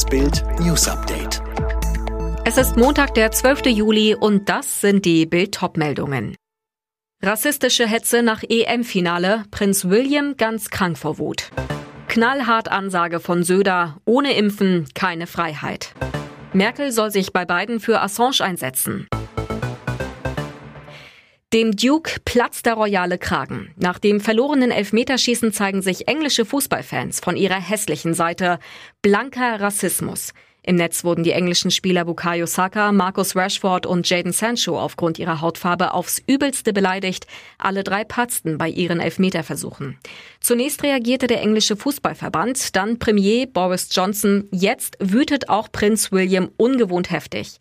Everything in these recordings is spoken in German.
Das Bild News Update. Es ist Montag, der 12. Juli und das sind die Bild-Top-Meldungen. Rassistische Hetze nach EM-Finale, Prinz William ganz krank vor Wut. Knallhart Ansage von Söder, ohne Impfen keine Freiheit. Merkel soll sich bei beiden für Assange einsetzen. Dem Duke platzt der royale Kragen. Nach dem verlorenen Elfmeterschießen zeigen sich englische Fußballfans von ihrer hässlichen Seite. Blanker Rassismus. Im Netz wurden die englischen Spieler Bukayo Saka, Marcus Rashford und Jaden Sancho aufgrund ihrer Hautfarbe aufs übelste beleidigt. Alle drei patzten bei ihren Elfmeterversuchen. Zunächst reagierte der englische Fußballverband, dann Premier Boris Johnson. Jetzt wütet auch Prinz William ungewohnt heftig.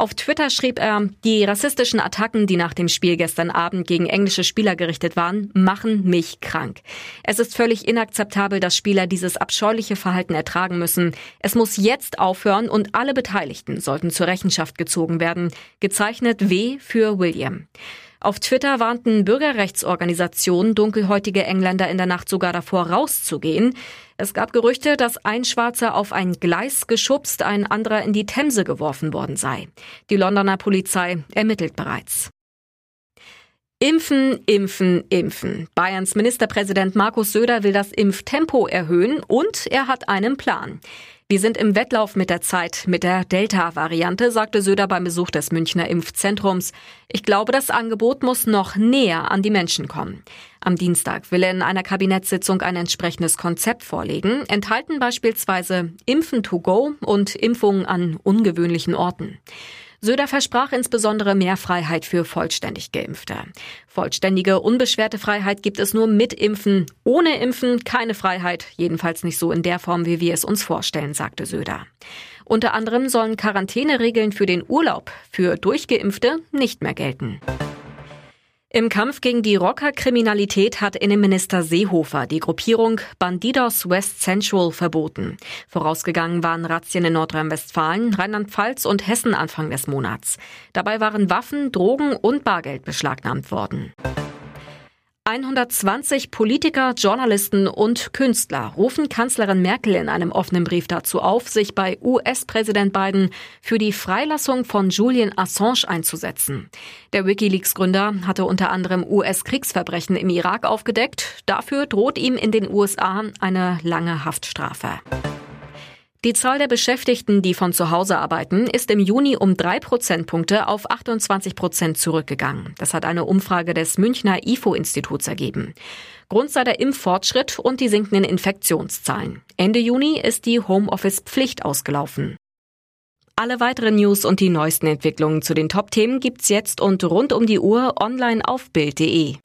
Auf Twitter schrieb er, die rassistischen Attacken, die nach dem Spiel gestern Abend gegen englische Spieler gerichtet waren, machen mich krank. Es ist völlig inakzeptabel, dass Spieler dieses abscheuliche Verhalten ertragen müssen. Es muss jetzt aufhören und alle Beteiligten sollten zur Rechenschaft gezogen werden. Gezeichnet W für William. Auf Twitter warnten Bürgerrechtsorganisationen dunkelhäutige Engländer in der Nacht sogar davor rauszugehen. Es gab Gerüchte, dass ein Schwarzer auf ein Gleis geschubst, ein anderer in die Themse geworfen worden sei. Die Londoner Polizei ermittelt bereits. Impfen, impfen, impfen. Bayerns Ministerpräsident Markus Söder will das Impftempo erhöhen und er hat einen Plan. Wir sind im Wettlauf mit der Zeit, mit der Delta-Variante, sagte Söder beim Besuch des Münchner Impfzentrums. Ich glaube, das Angebot muss noch näher an die Menschen kommen. Am Dienstag will er in einer Kabinettssitzung ein entsprechendes Konzept vorlegen, enthalten beispielsweise Impfen to go und Impfungen an ungewöhnlichen Orten. Söder versprach insbesondere mehr Freiheit für vollständig Geimpfte. Vollständige, unbeschwerte Freiheit gibt es nur mit Impfen. Ohne Impfen keine Freiheit, jedenfalls nicht so in der Form, wie wir es uns vorstellen, sagte Söder. Unter anderem sollen Quarantäneregeln für den Urlaub für Durchgeimpfte nicht mehr gelten. Im Kampf gegen die Rockerkriminalität hat Innenminister Seehofer die Gruppierung Bandidos West Central verboten. Vorausgegangen waren Razzien in Nordrhein-Westfalen, Rheinland-Pfalz und Hessen Anfang des Monats. Dabei waren Waffen, Drogen und Bargeld beschlagnahmt worden. 120 Politiker, Journalisten und Künstler rufen Kanzlerin Merkel in einem offenen Brief dazu auf, sich bei US-Präsident Biden für die Freilassung von Julian Assange einzusetzen. Der Wikileaks-Gründer hatte unter anderem US-Kriegsverbrechen im Irak aufgedeckt. Dafür droht ihm in den USA eine lange Haftstrafe. Die Zahl der Beschäftigten, die von zu Hause arbeiten, ist im Juni um drei Prozentpunkte auf 28 Prozent zurückgegangen. Das hat eine Umfrage des Münchner IFO-Instituts ergeben. Grund sei der Impffortschritt und die sinkenden Infektionszahlen. Ende Juni ist die Homeoffice-Pflicht ausgelaufen. Alle weiteren News und die neuesten Entwicklungen zu den Top-Themen gibt's jetzt und rund um die Uhr online auf Bild.de.